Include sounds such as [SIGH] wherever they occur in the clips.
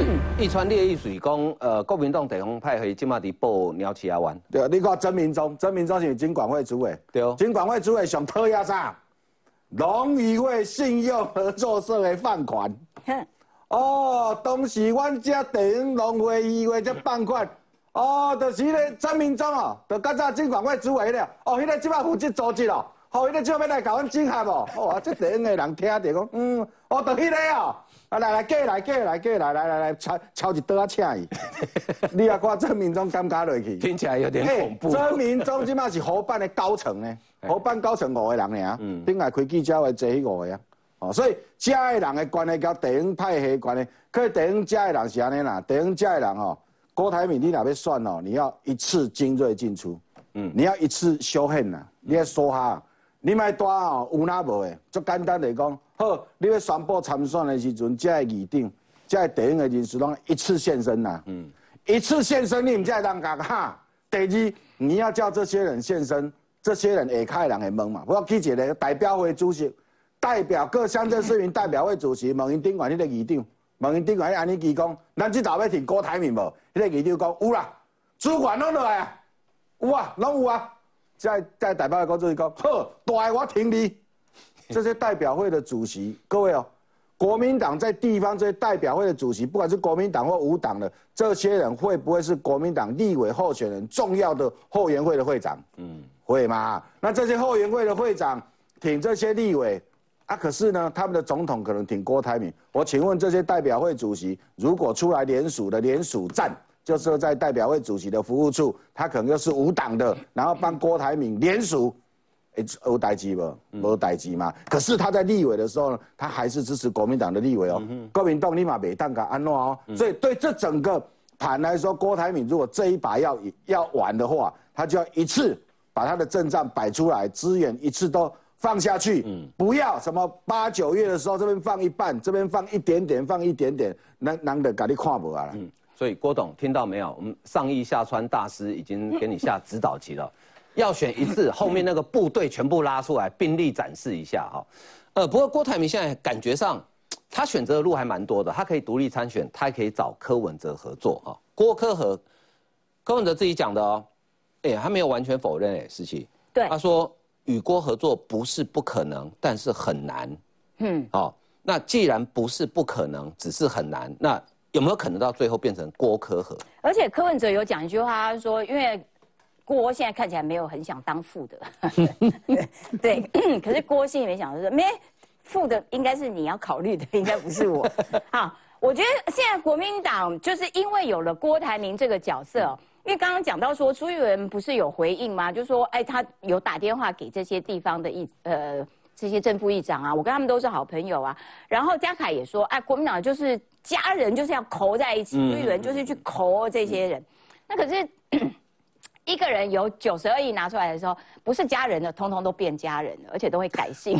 所以一川烈意水讲，呃，国民党地方派系今嘛伫报鸟市阿湾。对，你看曾明忠，曾明忠是经管会主委，对，经管会主委上讨厌啥？农渔会信用合作社的放款。哦，当时阮遮地方农会议会这放款，哦，就是迄个曾明忠哦，就较早经管会主委了。哦，迄个即摆负责组织哦，好，迄个即摆要来甲阮整合哦。哦，这地方的人听着讲，嗯，哦，就迄个哦。啊来来，过来过来过来来来来，抄抄一刀啊，请伊。[LAUGHS] 你也看曾明忠敢加落去？听起来有点恐怖。曾明忠即马是河办的高层呢，[LAUGHS] 河办高层五个人呢，嗯，顶下开记者会坐迄五个啊。哦，所以家的人的关系甲地方派系关系，可地方家的人是安尼啦，地方家的人哦，郭台铭你若要算哦，你要一次精锐进出，嗯，你要一次修恨呐，你要说哈，你卖带哦，有哪无的？就简单来讲。好，你要宣布参选的时阵，才会议定，才会地方的人士拢一次现身呐。嗯，一次现身，你唔才会当讲哈。第二，你要叫这些人现身，这些人下开人会问嘛。我去一个代表会主席，代表各乡镇市民代表会主席，问因顶管迄个议长，问因顶管迄安尼记讲，咱即头要听郭台铭无？迄个议长讲有啦，主管拢落来啊，有啊，拢有啊。在在代表会讲主席讲，好，大我挺你。[LAUGHS] 这些代表会的主席，各位哦，国民党在地方这些代表会的主席，不管是国民党或无党的这些人，会不会是国民党立委候选人重要的后援会的会长？嗯，会吗？那这些后援会的会长挺这些立委啊，可是呢，他们的总统可能挺郭台铭。我请问这些代表会主席，如果出来联署的联署站，就是在代表会主席的服务处，他可能又是无党的，然后帮郭台铭联署。有代志不？无代志嘛。可是他在立委的时候呢，他还是支持国民党的立委哦。国民党立马没当个安诺哦。所以对这整个盘来说，郭台铭如果这一把要要玩的话，他就要一次把他的阵仗摆出来，资源一次都放下去。嗯，不要什么八九月的时候这边放一半，这边放一点点，放一点点，难难得给你看不啊。嗯，所以郭董听到没有？我们上亿下川大师已经给你下指导棋了。[LAUGHS] 要选一次，后面那个部队全部拉出来，兵力展示一下哈。呃，不过郭台铭现在感觉上，他选择的路还蛮多的，他可以独立参选，他也可以找柯文哲合作哈。郭柯和柯文哲自己讲的哦，哎，他没有完全否认哎，思琪。对，他说与郭合作不是不可能，但是很难。嗯，哦，那既然不是不可能，只是很难，那有没有可能到最后变成郭柯和？而且柯文哲有讲一句话，他说因为。郭现在看起来没有很想当副的，对，可是郭心里面想的是，没副的应该是你要考虑的，应该不是我。好，我觉得现在国民党就是因为有了郭台铭这个角色，因为刚刚讲到说朱玉文不是有回应吗？就说哎，他有打电话给这些地方的议呃这些正副议长啊，我跟他们都是好朋友啊。然后嘉凯也说，哎，国民党就是家人就是要扣在一起，朱玉文就是去扣这些人，那可是。[COUGHS] 一个人有九十二亿拿出来的时候，不是家人的，通通都变家人了，而且都会改姓。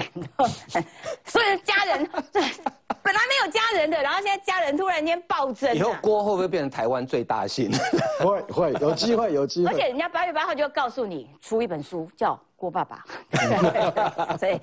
[LAUGHS] 所以家人 [LAUGHS] 本来没有家人的，然后现在家人突然间暴增。以后郭会不会变成台湾最大姓？[LAUGHS] 会会有机会有机会。而且人家八月八号就要告诉你出一本书，叫《郭爸爸》。所以。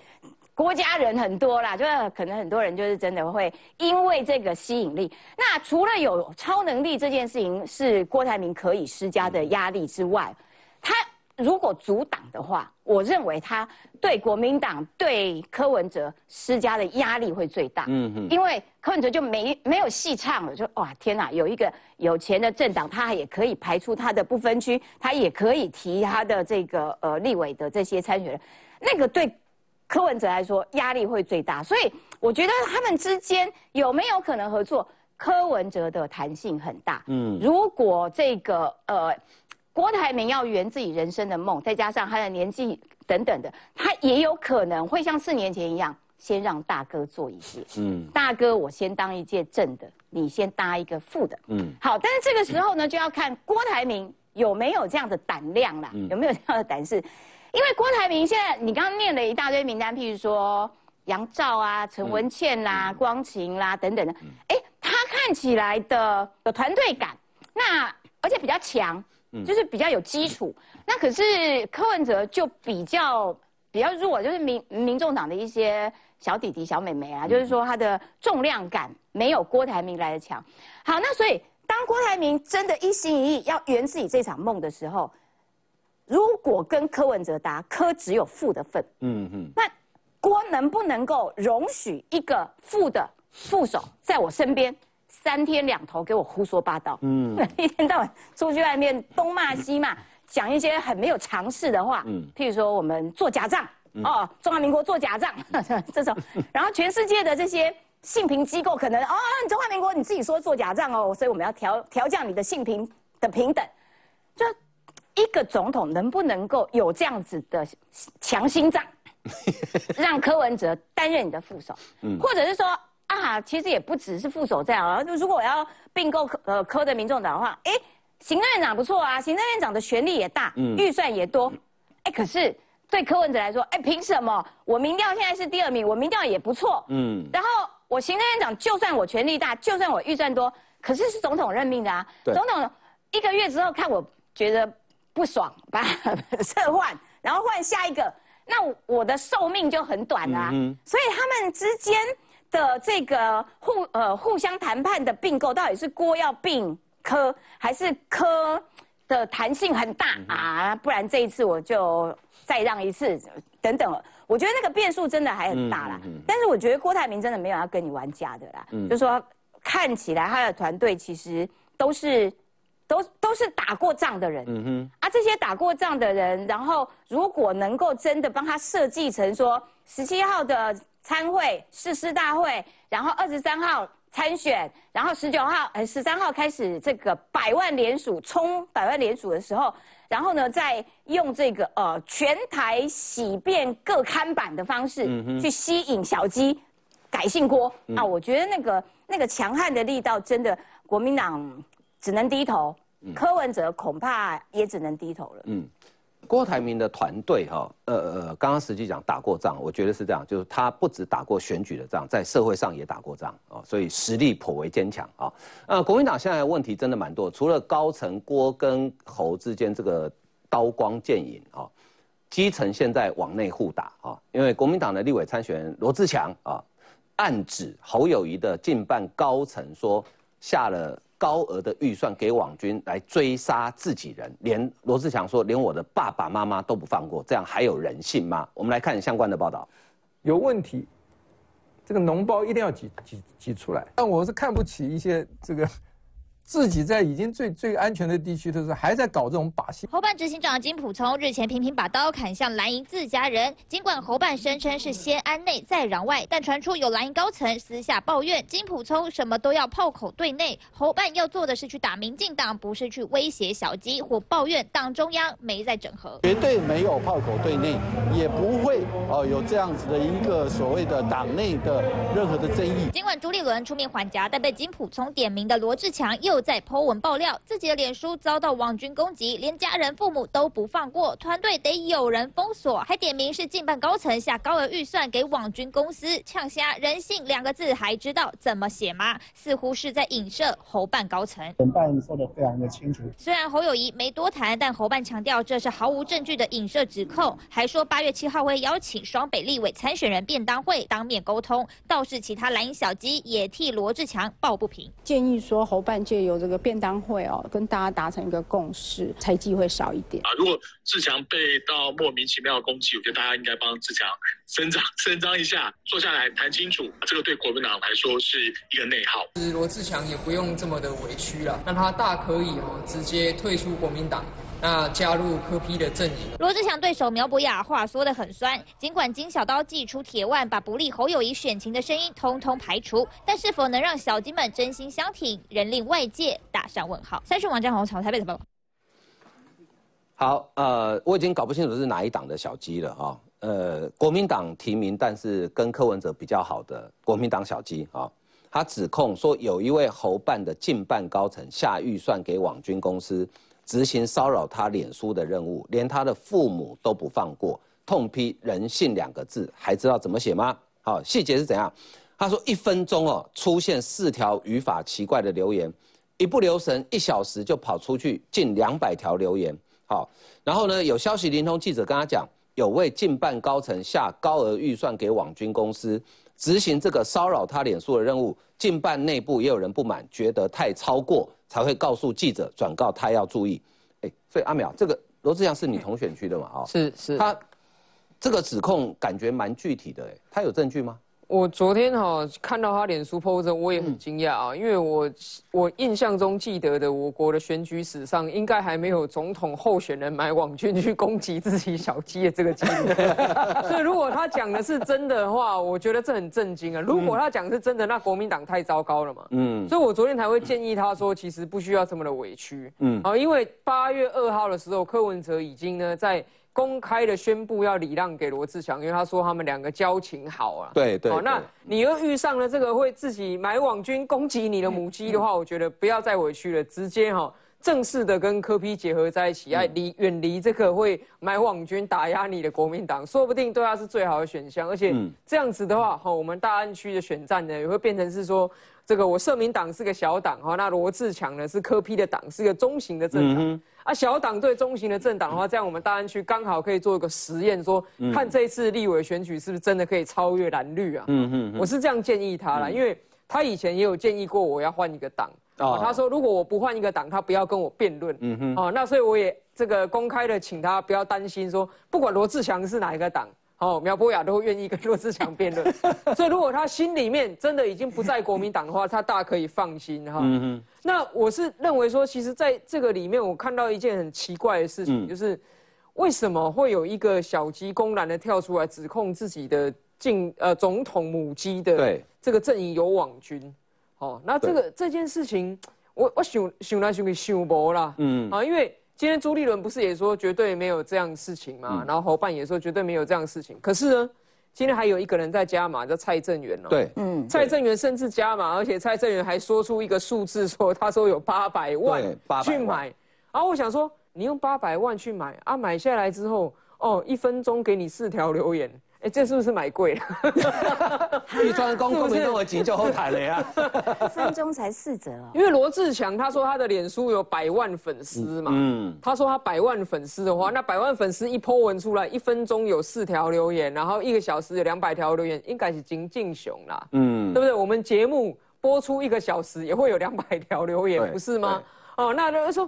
郭家人很多啦，就是可能很多人就是真的会因为这个吸引力。那除了有超能力这件事情是郭台铭可以施加的压力之外，他如果阻挡的话，我认为他对国民党对柯文哲施加的压力会最大。嗯嗯，因为柯文哲就没没有戏唱了，就哇天哪，有一个有钱的政党，他也可以排出他的不分区，他也可以提他的这个呃立委的这些参选人，那个对。柯文哲来说压力会最大，所以我觉得他们之间有没有可能合作？柯文哲的弹性很大。嗯，如果这个呃郭台铭要圆自己人生的梦，再加上他的年纪等等的，他也有可能会像四年前一样，先让大哥做一届。嗯，大哥我先当一届正的，你先搭一个副的。嗯，好，但是这个时候呢，就要看郭台铭有没有这样的胆量啦，有没有这样的胆识。因为郭台铭现在，你刚刚念了一大堆名单，譬如说杨照啊、陈文茜啦、光晴啦等等的，哎，他看起来的有团队感，那而且比较强，就是比较有基础。那可是柯文哲就比较比较弱，就是民民众党的一些小弟弟、小妹妹啊，就是说他的重量感没有郭台铭来的强。好，那所以当郭台铭真的一心一意要圆自己这场梦的时候，如果跟柯文哲答，柯只有负的份。嗯嗯。那郭能不能够容许一个负的副手在我身边？三天两头给我胡说八道，嗯，[LAUGHS] 一天到晚出去外面东骂西骂，[LAUGHS] 讲一些很没有常识的话，嗯，譬如说我们做假账，哦，中华民国做假账 [LAUGHS] 这种，然后全世界的这些性平机构可能，哦，中华民国你自己说做假账哦，所以我们要调调降你的性平的平等，就一个总统能不能够有这样子的强心脏，[LAUGHS] 让柯文哲担任你的副手，嗯，或者是说。啊，其实也不只是副手这样啊。就如果我要并购科呃科的民众党的话，哎，行政院长不错啊，行政院长的权力也大，预算也多，哎，可是对柯文哲来说，哎，凭什么？我民调现在是第二名，我民调也不错，嗯，然后我行政院长就算我权力大，就算我预算多，可是是总统任命的啊，总统一个月之后看我觉得不爽，把 [LAUGHS] 撤换，然后换下一个，那我的寿命就很短啊，所以他们之间。的这个互呃互相谈判的并购，到底是郭要并科，还是科的弹性很大啊？不然这一次我就再让一次，等等。我觉得那个变数真的还很大啦。但是我觉得郭台铭真的没有要跟你玩假的啦。就说看起来他的团队其实都是都都是打过仗的人。嗯哼。啊，这些打过仗的人，然后如果能够真的帮他设计成说十七号的。参会誓师大会，然后二十三号参选，然后十九号呃十三号开始这个百万联署冲百万联署的时候，然后呢再用这个呃全台洗遍各刊版的方式去吸引小鸡改姓郭啊，我觉得那个那个强悍的力道真的国民党只能低头，柯文哲恐怕也只能低头了。嗯。郭台铭的团队哈，呃呃，刚刚实际讲打过仗，我觉得是这样，就是他不止打过选举的仗，在社会上也打过仗哦，所以实力颇为坚强啊。呃，国民党现在问题真的蛮多，除了高层郭跟侯之间这个刀光剑影啊，基层现在往内互打啊，因为国民党的立委参选人罗志强啊，暗指侯友谊的近半高层说下了。高额的预算给网军来追杀自己人，连罗志祥说，连我的爸爸妈妈都不放过，这样还有人性吗？我们来看相关的报道，有问题，这个脓包一定要挤挤挤出来。但我是看不起一些这个。自己在已经最最安全的地区的时候，还在搞这种把戏。侯办执行长金普聪日前频频把刀砍向蓝营自家人，尽管侯办声称是先安内再攘外，但传出有蓝营高层私下抱怨金普聪什么都要炮口对内，侯办要做的是去打民进党，不是去威胁小鸡或抱怨党中央没在整合。绝对没有炮口对内，也不会哦有这样子的一个所谓的党内的任何的争议。尽管朱立伦出面缓颊，但被金普聪点名的罗志强又。在 Po 文爆料，自己的脸书遭到网军攻击，连家人父母都不放过，团队得有人封锁，还点名是近半高层下高额预算给网军公司呛虾，人性两个字还知道怎么写吗？似乎是在影射侯办高层。本办说的非常的清楚。虽然侯友谊没多谈，但侯办强调这是毫无证据的影射指控，还说八月七号会邀请双北立委参选人便当会当面沟通，倒是其他蓝营小鸡也替罗志强抱不平，建议说侯办借由这个便当会哦，跟大家达成一个共识，猜忌会少一点啊。如果志强被到莫名其妙的攻击，我觉得大家应该帮志强伸张 [LAUGHS] 伸张一下，坐下来谈清楚。这个对国民党来说是一个内耗。罗志强也不用这么的委屈了，让他大可以哦直接退出国民党。那加入柯批的阵营，罗志祥对手苗博雅话说的很酸，尽管金小刀祭出铁腕，把不利侯友谊选情的声音通通排除，但是否能让小金们真心相挺，仍令外界打上问号。三讯网站红潮台北的报道。好，呃，我已经搞不清楚是哪一党的小鸡了啊，呃，国民党提名，但是跟柯文哲比较好的国民党小鸡啊，他指控说有一位侯办的近办高层下预算给网军公司。执行骚扰他脸书的任务，连他的父母都不放过，痛批人性两个字，还知道怎么写吗？好，细节是怎样？他说一分钟哦，出现四条语法奇怪的留言，一不留神一小时就跑出去近两百条留言。好，然后呢，有消息灵通记者跟他讲，有位近办高层下高额预算给网军公司执行这个骚扰他脸书的任务，近办内部也有人不满，觉得太超过，才会告诉记者转告他要注意。哎，所以阿淼，这个罗志祥是你同选区的嘛？啊，是是，他这个指控感觉蛮具体的，哎，他有证据吗？我昨天哈看到他脸书 po 着，我也很惊讶啊，因为我我印象中记得的我国的选举史上，应该还没有总统候选人买网军去攻击自己小鸡的这个经历。[LAUGHS] 所以如果他讲的是真的话，我觉得这很震惊啊。如果他讲是真的，那国民党太糟糕了嘛。嗯。所以我昨天才会建议他说，其实不需要这么的委屈。嗯。啊，因为八月二号的时候，柯文哲已经呢在。公开的宣布要礼让给罗志祥，因为他说他们两个交情好啊。对对。那你又遇上了这个会自己买网军攻击你的母鸡的话，我觉得不要再委屈了，直接哈正式的跟柯批结合在一起，要离远离这个会买网军打压你的国民党，说不定对他是最好的选项。而且这样子的话，哈，我们大安区的选战呢，也会变成是说。这个我社民党是个小党哈，那罗志强呢是科批的党，是个中型的政党啊。小党对中型的政党的话，这样我们大安区刚好可以做一个实验，说看这一次立委选举是不是真的可以超越蓝绿啊？嗯嗯，我是这样建议他了，因为他以前也有建议过我要换一个党啊。他说如果我不换一个党，他不要跟我辩论。嗯哼，哦，那所以我也这个公开的请他不要担心，说不管罗志强是哪一个党。哦，苗博雅都愿意跟罗志祥辩论，所以如果他心里面真的已经不在国民党的话，他大可以放心哈。嗯那我是认为说，其实在这个里面，我看到一件很奇怪的事情，就是为什么会有一个小鸡公然的跳出来指控自己的进呃总统母鸡的这个阵营有网军？哦，那这个这件事情，我我想想来想去想不啦。嗯啊，因为。今天朱立伦不是也说绝对没有这样事情吗？然后侯办也说绝对没有这样事情。可是呢，今天还有一个人在加码，叫蔡正元哦。对，嗯，蔡正元甚至加码，而且蔡正元还说出一个数字，说他说有八百万去买。然后我想说，你用八百万去买啊，买下来之后，哦，一分钟给你四条留言。哎，这是不是买贵了？[LAUGHS] 预算公公民那么急就后台了呀？一分钟才四折哦。因为罗志强他说他的脸书有百万粉丝嘛，嗯，他说他百万粉丝的话，那百万粉丝一 po 文出来，一分钟有四条留言，然后一个小时有两百条留言，应该是金敬雄啦，嗯，对不对？我们节目播出一个小时也会有两百条留言，不是吗？哦，那他说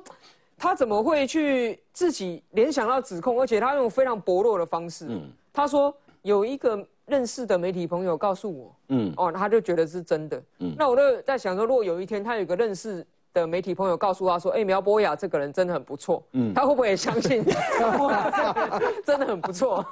他怎么会去自己联想到指控，而且他用非常薄弱的方式，嗯，他说。有一个认识的媒体朋友告诉我，嗯，哦，他就觉得是真的，嗯，那我就在想说，如果有一天他有个认识的媒体朋友告诉他说，哎，苗博雅这个人真的很不错，嗯，他会不会也相信？[LAUGHS] 真的很不错，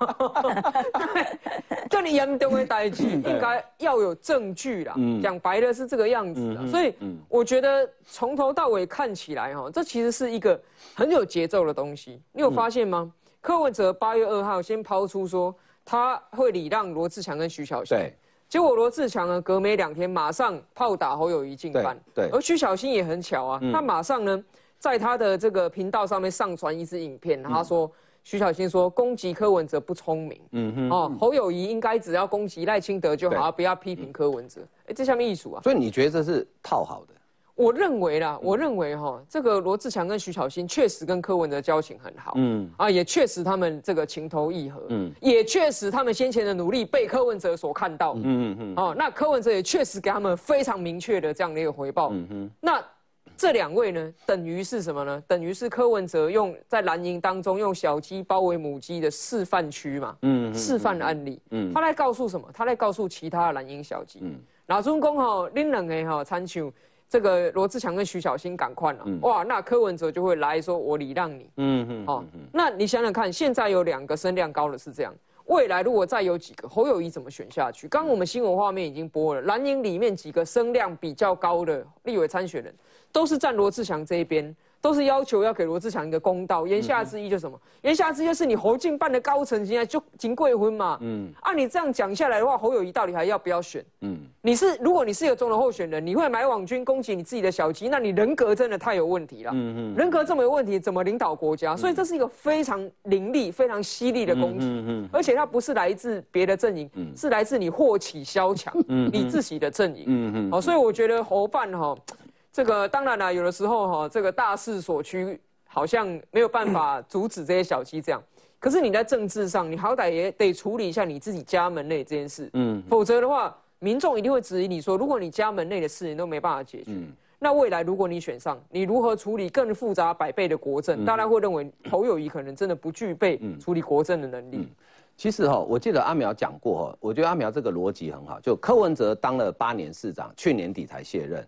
[LAUGHS] 就你严重的代际应该要有证据啦，讲白的是这个样子的，所以我觉得从头到尾看起来哈，这其实是一个很有节奏的东西。你有发现吗？柯文哲八月二号先抛出说。他会礼让罗志强跟徐小新，对，结果罗志强呢，隔没两天马上炮打侯友谊进班，对，而徐小新也很巧啊，他马上呢，在他的这个频道上面上传一支影片，他说徐小新说攻击柯文哲不聪明，嗯哼，哦，侯友谊应该只要攻击赖清德就好，不要批评柯文哲，哎，这下面艺术啊，所以你觉得这是套好的？我认为啦，我认为哈，这个罗志强跟徐小新确实跟柯文哲交情很好，嗯，啊，也确实他们这个情投意合，嗯，也确实他们先前的努力被柯文哲所看到，嗯嗯嗯，哦，那柯文哲也确实给他们非常明确的这样的一个回报，嗯哼，那这两位呢，等于是什么呢？等于是柯文哲用在蓝营当中用小鸡包围母鸡的示范区嘛，嗯，示范案例，嗯，他来告诉什么？他来告诉其他的蓝营小鸡，嗯，老中公哈，恁两个吼参像。这个罗志祥跟徐小新赶快了，哇，那柯文哲就会来说，我礼让你，嗯嗯，哦，那你想想看，现在有两个声量高的是这样，未来如果再有几个侯友谊怎么选下去？刚刚我们新闻画面已经播了，蓝营里面几个声量比较高的立委参选人，都是站罗志祥这一边。都是要求要给罗志祥一个公道，言下之意就什么？言下之意就是你侯进办的高层现在就金贵婚嘛。嗯，按你这样讲下来的话，侯友谊到底还要不要选？嗯，你是如果你是一个中的候选人，你会买网军攻击你自己的小鸡，那你人格真的太有问题了。嗯嗯，人格这么有问题，怎么领导国家？所以这是一个非常凌厉、非常犀利的攻击。嗯嗯，而且它不是来自别的阵营，是来自你霍启萧强你自己的阵营。嗯嗯，好，所以我觉得侯办哈。这个当然了，有的时候哈，这个大势所趋，好像没有办法阻止这些小鸡这样。可是你在政治上，你好歹也得处理一下你自己家门内这件事。嗯，否则的话，民众一定会质疑你说，如果你家门内的事你都没办法解决，那未来如果你选上，你如何处理更复杂百倍的国政？大家会认为侯友谊可能真的不具备处理国政的能力。其实哈，我记得阿苗讲过哈，我觉得阿苗这个逻辑很好。就柯文哲当了八年市长，去年底才卸任；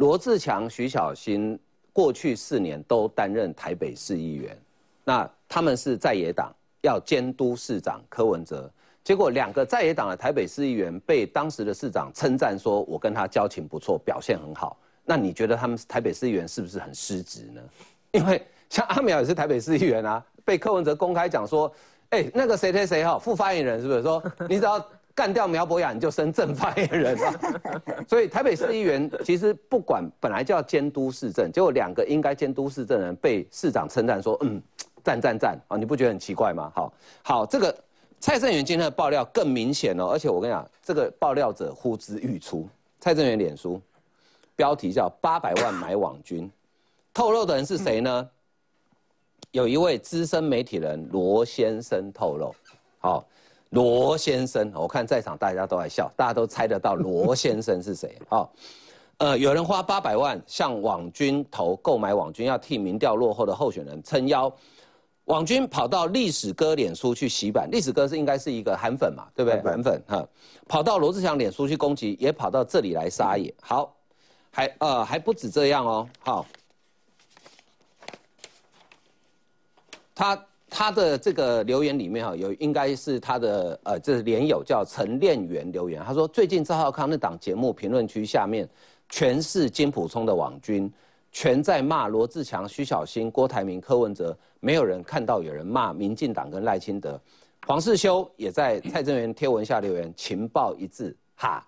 罗志强、徐小新过去四年都担任台北市议员，那他们是在野党，要监督市长柯文哲。结果两个在野党的台北市议员被当时的市长称赞说：“我跟他交情不错，表现很好。”那你觉得他们台北市议员是不是很失职呢？[LAUGHS] 因为像阿苗也是台北市议员啊，被柯文哲公开讲说。哎，那个谁谁谁哈，副发言人是不是说你只要干掉苗博雅，你就升正发言人了 [LAUGHS] 所以台北市议员其实不管本来就要监督市政，结果两个应该监督市政人被市长称赞说，嗯，赞赞赞啊，你不觉得很奇怪吗？好，好，这个蔡正元今天的爆料更明显哦，而且我跟你讲，这个爆料者呼之欲出，蔡正元脸书标题叫八百万买网军，透露的人是谁呢？有一位资深媒体人罗先生透露，好，罗先生，我看在场大家都在笑，大家都猜得到罗先生是谁？好，呃，有人花八百万向网军投购买网军，要替民调落后的候选人撑腰，网军跑到历史哥脸书去洗版，历史哥是应该是一个韩粉嘛，对不对？韩粉哈，跑到罗志祥脸书去攻击，也跑到这里来撒野，好，还呃还不止这样哦，好。他他的这个留言里面哈，有应该是他的呃，这是连友叫陈炼元留言，他说最近赵浩康那档节目评论区下面全是金普聪的网军，全在骂罗志强、徐小新、郭台铭、柯文哲，没有人看到有人骂民进党跟赖清德，黄世修也在蔡正元贴文下留言，情报一致，哈。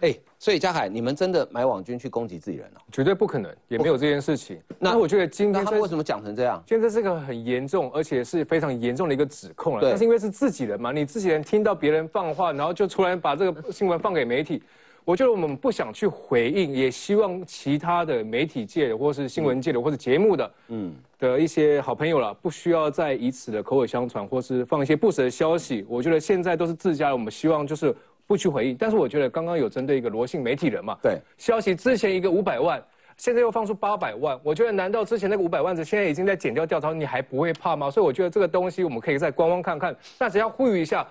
哎，所以嘉海，你们真的买网军去攻击自己人了？绝对不可能，也没有这件事情。那我觉得今天他为什么讲成这样？现在这个很严重，而且是非常严重的一个指控了。但是因为是自己人嘛，你自己人听到别人放话，然后就突然把这个新闻放给媒体，我觉得我们不想去回应，也希望其他的媒体界的或是新闻界的或是节目的，嗯，的一些好朋友了，不需要再以此的口耳相传，或是放一些不实的消息。我觉得现在都是自家，我们希望就是。不去回应，但是我觉得刚刚有针对一个罗姓媒体人嘛，对，消息之前一个五百万，现在又放出八百万，我觉得难道之前那个五百万子现在已经在减掉调查，你还不会怕吗？所以我觉得这个东西我们可以再观望看看，但只要呼吁一下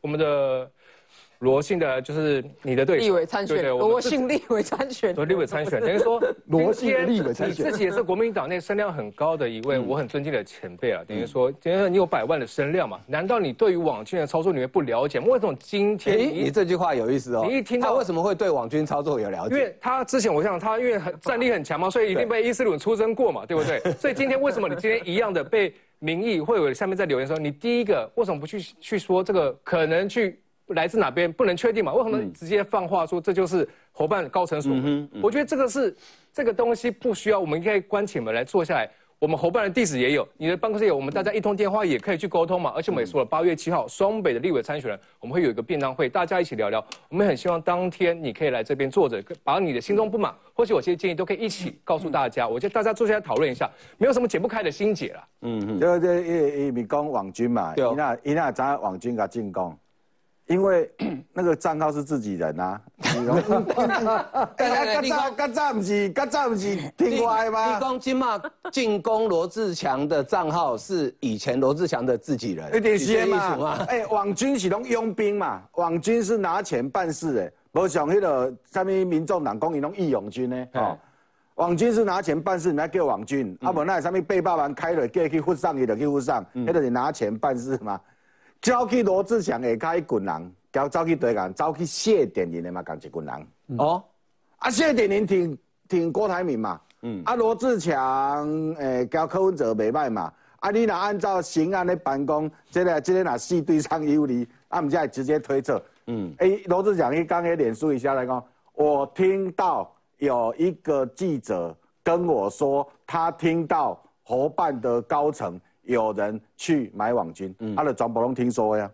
我们的。罗姓的，就是你的对手，立委参选，罗姓立委参选，罗立委参选，等于说 [LAUGHS] 罗姓立委参选，你自己也是国民党内声量很高的一位，我很尊敬的前辈啊。等于说，今天你有百万的声量嘛？难道你对于网军的操作你会不了解？为什么今天？你这句话有意思哦。你一听到为什么会对网军操作有了解？因为他之前我想他因为很战力很强嘛，所以一定被伊斯鲁出征过嘛，对不对？[LAUGHS] 所以今天为什么你今天一样的被民意会有下面在留言说，你第一个为什么不去去说这个可能去？来自哪边不能确定嘛？为什么直接放话说这就是伙伴高层所为？我觉得这个是这个东西不需要，我们可以关起门来坐下来。我们伙伴的地址也有，你的办公室有，我们大家一通电话也可以去沟通嘛。而且我们也说了，八月七号双北的立委参选人，我们会有一个便当会，大家一起聊聊。我们很希望当天你可以来这边坐着，把你的心中不满或许有些建议都可以一起告诉大家。我觉得大家坐下来讨论一下，没有什么解不开的心结了。嗯嗯，就这一一米讲网军嘛，伊那伊那咱网军甲进攻。因为 [COUGHS] 那个账号是自己人呐，大家刚早刚早不是刚早不是听歪吗？你讲金嘛进攻罗志强的账号是以前罗志强的自己人，一点先嘛？哎，网军是拢佣兵嘛？网军是拿钱办事的，无像迄个啥物民众党讲伊拢义勇军呢？哦，网军是拿钱办事，来叫网军，啊无那啥物被霸王开了，叫去附上去就去附上，迄个是拿钱办事嘛？走去罗志祥下开一群人，交走去对人，走去谢点林的嘛，共一群人。哦，啊谢点林挺挺郭台铭嘛，嗯，啊罗志祥诶交柯文哲袂歹嘛，啊你若按照刑案的办公，这个这个若四对上有利，啊唔才直接推测，嗯，诶罗志祥伊刚诶脸书一下来讲，我听到有一个记者跟我说，他听到侯办的高层。有人去买网军，他的庄伯龙听说呀。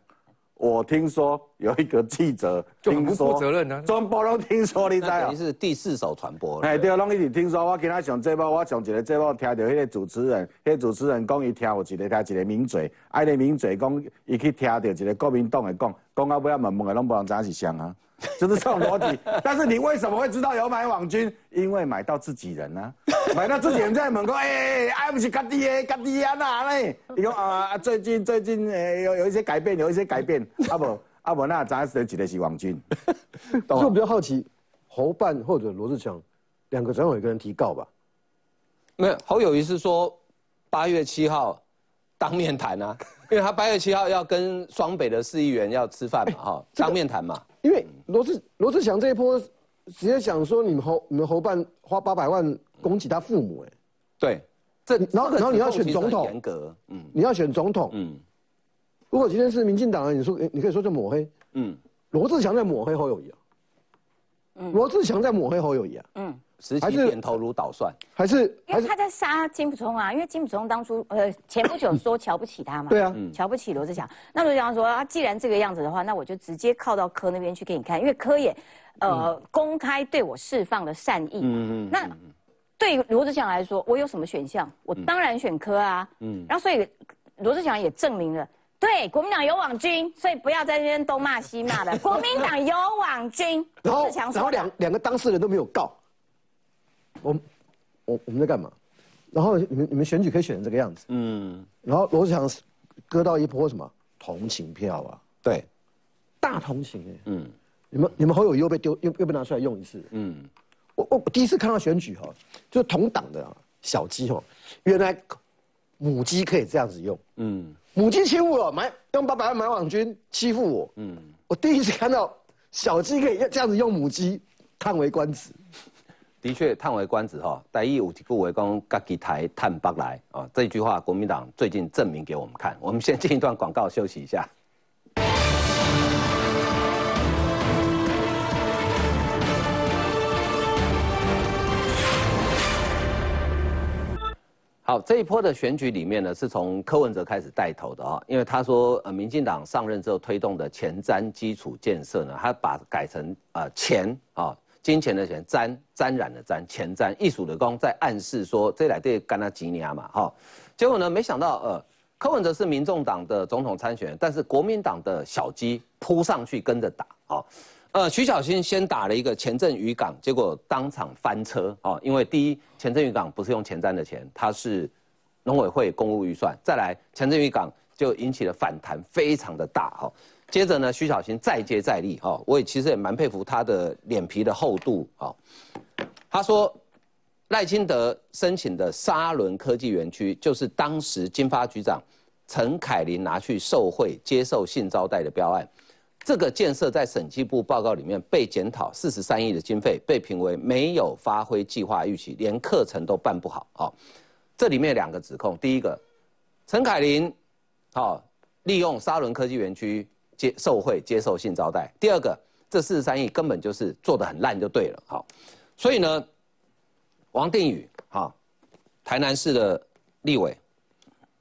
我听说有一个记者就很不负责任呢，全部拢听说你知等于是第四手传播。哎，对啊，拢一直听说。我今仔上节目，我上一个节目听到迄个主持人，迄个主持人讲伊听有一个听一个名嘴，啊，个名嘴讲伊去听到一个国民党的讲，讲到尾啊问问的拢无人知是谁啊。就是这种逻辑，但是你为什么会知道有买网军？因为买到自己人啊，买到自己人在门口，哎，哎，不是家弟诶，家弟啊哪嘞？你说啊，最近最近诶有有一些改变，有一些改变，啊不啊不，那咱是几的是网军。所以我比较好奇，侯办或者罗志祥两个总有一个人提告吧？没有，侯友谊是说八月七号当面谈啊，因为他八月七号要跟双北的市议员要吃饭嘛，哈，当面谈嘛。因为罗志罗志祥这一波直接想说，你们侯你们侯办花八百万攻击他父母，哎，对，这然后然后你要选总统，严格，嗯，你要选总统，嗯，如果今天是民进党人，你说你可以说这抹黑，嗯，罗志祥在抹黑侯友谊啊，嗯，罗志祥在抹黑侯友谊啊，嗯。还是点头如捣蒜，还是因为他在杀金普聪啊？因为金普聪当初呃前不久 [COUGHS] 说瞧不起他嘛，对啊，瞧不起罗志祥。那罗志祥说啊，既然这个样子的话，那我就直接靠到科那边去给你看，因为科也呃公开对我释放了善意。嗯嗯。那对罗志祥来说，我有什么选项？我当然选科啊。嗯。然后所以罗志祥也证明了，对国民党有网军，所以不要在那边东骂西骂的。[LAUGHS] 国民党有网军。然后然后两两个当事人都没有告。我，我我们在干嘛？然后你们你们选举可以选成这个样子，嗯。然后罗志祥割到一波什么同情票啊？对，大同情哎，嗯。你们你们侯友又被丢又又被拿出来用一次，嗯。我我第一次看到选举哈，就是同党的小鸡哈，原来母鸡可以这样子用，嗯。母鸡欺负我，买用八百万买网军欺负我，嗯。我第一次看到小鸡可以这样子用母鸡，叹为观止。的确，叹为观止哈。第一，有几句话讲，家己台探北来啊。这句话，国民党最近证明给我们看。我们先进一段广告，休息一下。好，这一波的选举里面呢，是从柯文哲开始带头的啊。因为他说，呃，民进党上任之后推动的前瞻基础建设呢，他把改成呃前啊。金钱的钱沾沾染的沾钱沾艺术的工，在暗示说这两对干他几年嘛哈，结果呢，没想到呃，柯文哲是民众党的总统参选，但是国民党的小鸡扑上去跟着打啊，呃，徐小新先打了一个前镇渔港，结果当场翻车啊，因为第一前镇渔港不是用前瞻的钱，它是农委会公务预算，再来前镇渔港就引起了反弹，非常的大哈。接着呢，徐小新再接再厉哈，我也其实也蛮佩服他的脸皮的厚度啊。他说，赖清德申请的沙伦科技园区，就是当时金发局长陈凯琳拿去受贿、接受性招待的标案。这个建设在审计部报告里面被检讨四十三亿的经费，被评为没有发挥计划预期，连课程都办不好啊。这里面两个指控，第一个，陈凯琳，好利用沙伦科技园区。接受贿、接受性招待。第二个，这四十三亿根本就是做的很烂，就对了。好，所以呢，王定宇，哈，台南市的立委，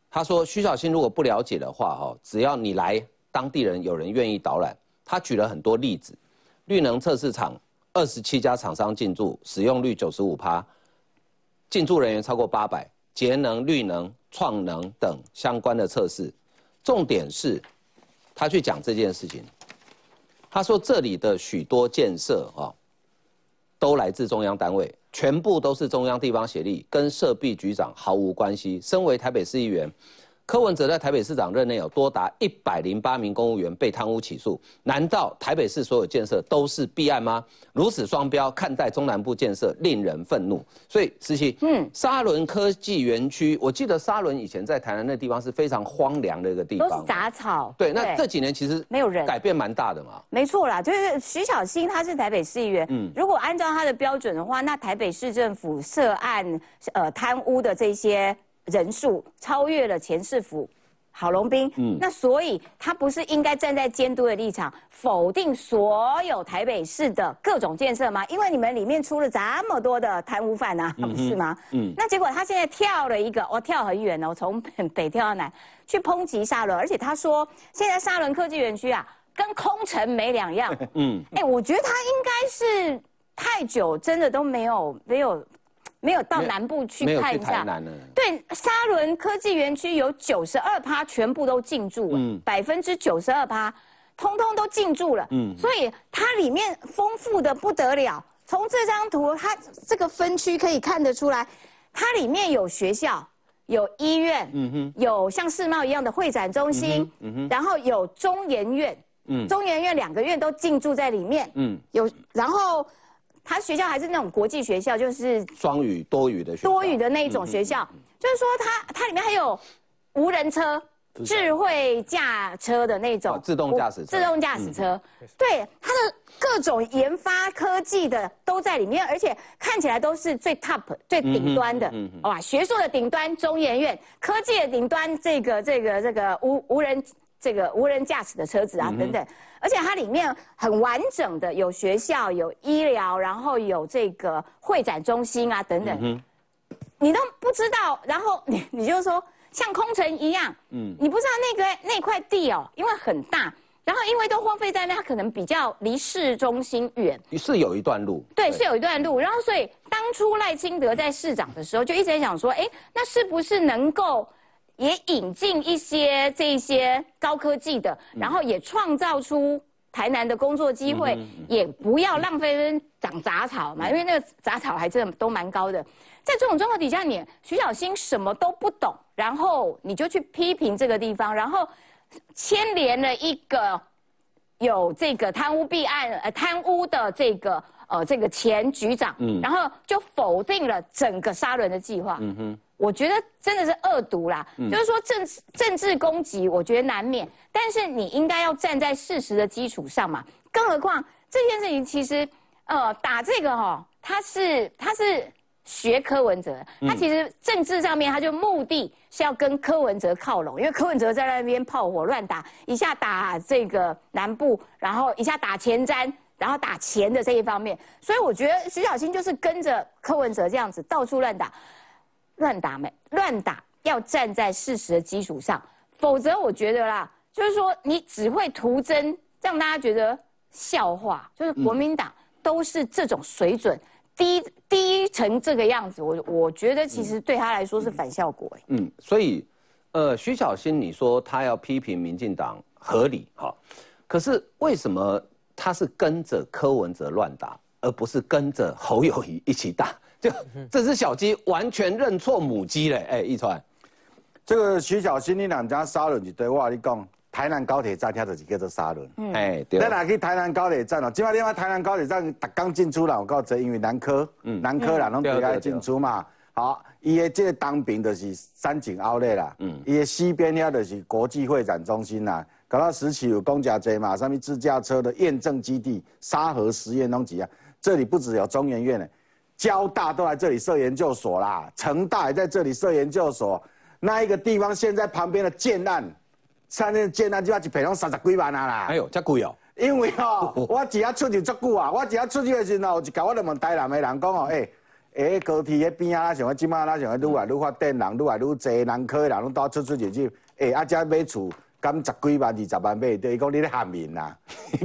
他说徐小新如果不了解的话，哈，只要你来，当地人有人愿意导览。他举了很多例子，绿能测试场二十七家厂商进驻，使用率九十五趴，进驻人员超过八百，节能、绿能、创能等相关的测试，重点是。他去讲这件事情，他说这里的许多建设啊，都来自中央单位，全部都是中央地方协力，跟设备局长毫无关系。身为台北市议员。柯文哲在台北市长任内有多达一百零八名公务员被贪污起诉，难道台北市所有建设都是弊案吗？如此双标看待中南部建设，令人愤怒。所以，实习，嗯，沙伦科技园区，我记得沙伦以前在台南那地方是非常荒凉的一个地方，都是杂草。对，那这几年其实没有人，改变蛮大的嘛。没错啦，就是徐小新他是台北市议员，嗯，如果按照他的标准的话，那台北市政府涉案呃贪污的这些。人数超越了前市府郝龙斌，嗯，那所以他不是应该站在监督的立场，否定所有台北市的各种建设吗？因为你们里面出了这么多的贪污犯啊，不是吗？嗯，那结果他现在跳了一个，哦，跳很远哦，从北 [LAUGHS] 跳到南去抨击沙伦，而且他说现在沙伦科技园区啊，跟空城没两样。[LAUGHS] 嗯，哎，我觉得他应该是太久，真的都没有没有没有到南部去看一下。对，沙伦科技园区有九十二趴全部都进驻了，百分之九十二趴，通通都进驻了。嗯，所以它里面丰富的不得了。从这张图，它这个分区可以看得出来，它里面有学校。有医院，嗯哼，有像世贸一样的会展中心，嗯哼，然后有中研院，嗯，中研院两个院都进驻在里面，嗯，有，然后他学校还是那种国际学校，就是双语多语的学多语的那一种学校，就是说它它里面还有无人车。智慧驾车的那种。自动驾驶自动驾驶车，对它的各种研发科技的都在里面，而且看起来都是最 top 最顶端的，哇！学术的顶端中研院，科技的顶端这个这个这个无无人这个无人驾驶的车子啊等等，而且它里面很完整的有学校有医疗，然后有这个会展中心啊等等，你都不知道，然后 [LAUGHS] 你你就说。像空城一样，嗯，你不知道那个那块地哦，因为很大，然后因为都荒废在那，它可能比较离市中心远，是有一段路，对，是有一段路，然后所以当初赖清德在市长的时候，就一直在想说，哎，那是不是能够也引进一些这些高科技的，然后也创造出台南的工作机会，也不要浪费长杂草嘛，因为那个杂草还真的都蛮高的。在这种状况底下，你徐小新什么都不懂，然后你就去批评这个地方，然后牵连了一个有这个贪污弊案、呃贪污的这个呃这个前局长，嗯，然后就否定了整个沙伦的计划。嗯哼，我觉得真的是恶毒啦，就是说政治政治攻击，我觉得难免，但是你应该要站在事实的基础上嘛。更何况这件事情其实，呃，打这个哈，他是他是。学柯文哲，他其实政治上面他就目的是要跟柯文哲靠拢，因为柯文哲在那边炮火乱打，一下打这个南部，然后一下打前瞻，然后打钱的这一方面，所以我觉得徐小清就是跟着柯文哲这样子到处乱打，乱打没乱打，要站在事实的基础上，否则我觉得啦，就是说你只会徒增，让大家觉得笑话，就是国民党都是这种水准。低低成这个样子，我我觉得其实对他来说是反效果哎。嗯，所以，呃，徐小新，你说他要批评民进党合理哈，可是为什么他是跟着柯文哲乱打，而不是跟着侯友谊一起打？就这只小鸡完全认错母鸡嘞！哎，一川，这个徐小新你两家杀了你对我你讲。台南高铁站，它就是叫做沙仑。哎，对。咱若去台南高铁站哦，即摆另外台南高铁站，逐刚进出啦，我告知，因为南科，南科啦，拢对爱进出嘛。好，伊的这个东边就是三井奥莱啦，嗯，伊的西边遐就是国际会展中心啦。搞到时期有公家车嘛，上面自驾车的验证基地，沙河实验东几啊。这里不只有中研院呢，交大都来这里设研究所啦，成大也在这里设研究所。那一个地方现在旁边的建案。三年建案就要一赔拢三十几万啊啦！哎呦，这贵哦！因为哦，[LAUGHS] 我只要出去足久啊，我只要出去的时候，有一个我就问台南的人讲哦，哎，哎，高铁迄边啊，像我即马啦，像愈来愈发展人，愈来愈济人科的人拢到出出入入，哎，啊，遮买厝，敢十几万、二十万买，对，伊讲你咧喊名呐，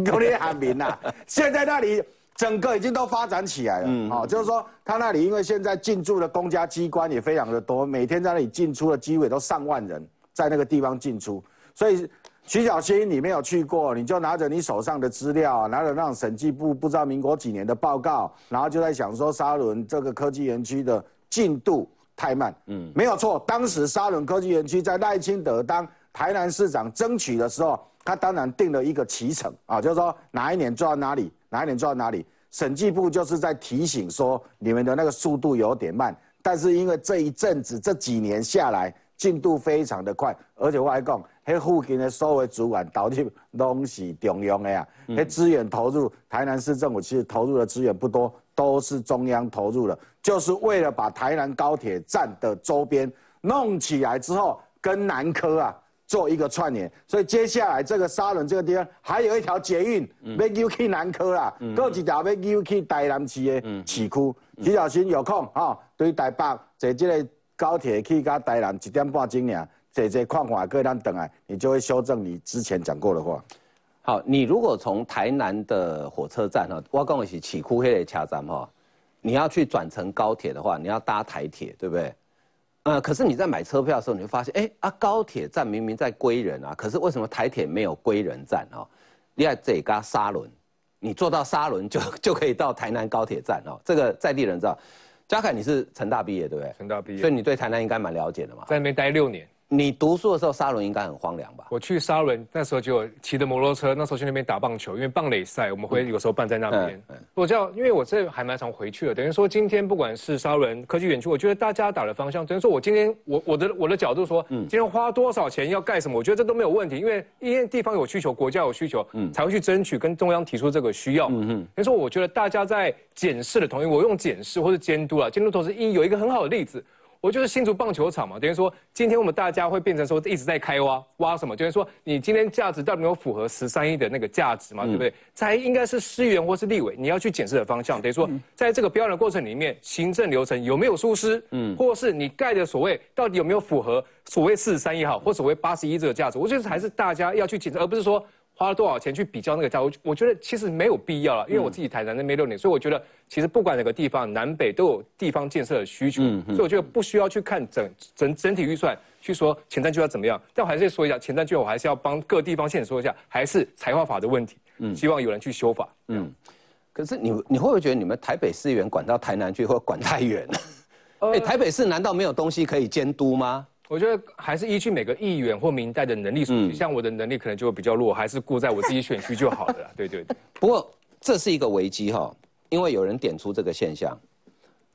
讲你咧喊民呐。现在那里整个已经都发展起来了，哦，就是说他那里因为现在进驻的公家机关也非常的多，每天在那里进出的机会都上万人，在那个地方进出。所以，徐小新，你没有去过，你就拿着你手上的资料，拿着那种审计部不知道民国几年的报告，然后就在想说沙仑这个科技园区的进度太慢。嗯，没有错，当时沙仑科技园区在赖清德当台南市长争取的时候，他当然定了一个期程啊，就是说哪一年做到哪里，哪一年做到哪里。审计部就是在提醒说你们的那个速度有点慢，但是因为这一阵子这几年下来。进度非常的快，而且我还讲，迄附近的所有主管导致拢是中央的呀，迄资源投入，台南市政府其实投入的资源不多，都是中央投入的，就是为了把台南高铁站的周边弄起来之后，跟南科啊做一个串联，所以接下来这个沙仑这个地方还有一条捷运要丢去南科啦，各几条要丢去台南市的市区，徐小新有空啊，对台北坐这个。高铁去加台南一点半钟呢，坐坐看看，过咱等来，你就会修正你之前讲过的话。好，你如果从台南的火车站哈，我讲的是起起哭黑的卡站哈，你要去转乘高铁的话，你要搭台铁，对不对？呃，可是你在买车票的时候，你会发现，哎啊，高铁站明明在归人啊，可是为什么台铁没有归人站哦？你看这嘎沙轮，你坐到沙轮就就可以到台南高铁站哦。这个在地人知道。嘉凯，你是成大毕业对不对？成大毕业，所以你对台南应该蛮了解的嘛。在那边待六年。你读书的时候，沙仑应该很荒凉吧？我去沙仑那时候就骑着摩托车，那时候去那边打棒球，因为棒垒赛我们会有时候办在那边。我叫，因为我这还蛮常回去的，等于说今天不管是沙仑科技园区，我觉得大家打的方向，等于说我今天我我的我的角度说，嗯，今天花多少钱要盖什么，我觉得这都没有问题，因为因为地方有需求，国家有需求，嗯，才会去争取跟中央提出这个需要。嗯哼，等于说我觉得大家在检视的同意，我用检视或者监督啊，监督同时一有一个很好的例子。我就是新竹棒球场嘛，等于说今天我们大家会变成说一直在开挖挖什么，就是说你今天价值到底有没有符合十三亿的那个价值嘛，对不对？才应该是市员或是立委你要去检视的方向，等于说在这个标的过程里面，行政流程有没有疏失，嗯，或是你盖的所谓到底有没有符合所谓四十三亿好，或所谓八十一这个价值，我觉得还是大家要去检测，而不是说。花了多少钱去比较那个价？我我觉得其实没有必要了，因为我自己台南那边六年，所以我觉得其实不管哪个地方，南北都有地方建设的需求，所以我觉得不需要去看整整整体预算去说前瞻就要怎么样。但我还是说一下前瞻区，我还是要帮各地方县说一下，还是财划法的问题。嗯，希望有人去修法。嗯，可是你你会不会觉得你们台北市议员管到台南去，会管太远了？哎，台北市难道没有东西可以监督吗？我觉得还是依据每个议员或明代的能力所需，像我的能力可能就比较弱，还是顾在我自己选区就好了。对对对。[LAUGHS] 不过这是一个危机哈，因为有人点出这个现象。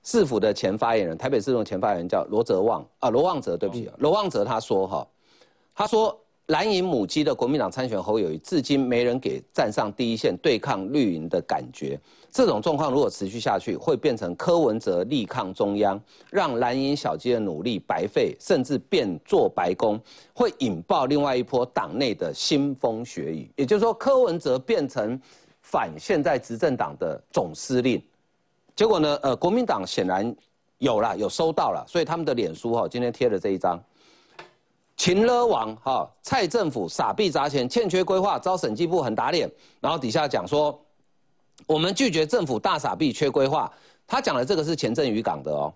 市府的前发言人，台北市政前发言人叫罗泽旺啊，罗旺泽，对不起，罗旺泽他说哈，他说蓝营母鸡的国民党参选侯友谊，至今没人给站上第一线对抗绿营的感觉。这种状况如果持续下去，会变成柯文哲力抗中央，让蓝营小鸡的努力白费，甚至变做白宫，会引爆另外一波党内的腥风血雨。也就是说，柯文哲变成反现在执政党的总司令，结果呢？呃，国民党显然有了，有收到了，所以他们的脸书哈，今天贴了这一张，秦勒王哈，蔡政府傻逼砸钱，欠缺规划，遭审计部很打脸，然后底下讲说。我们拒绝政府大傻逼缺规划，他讲的这个是前镇渔港的哦，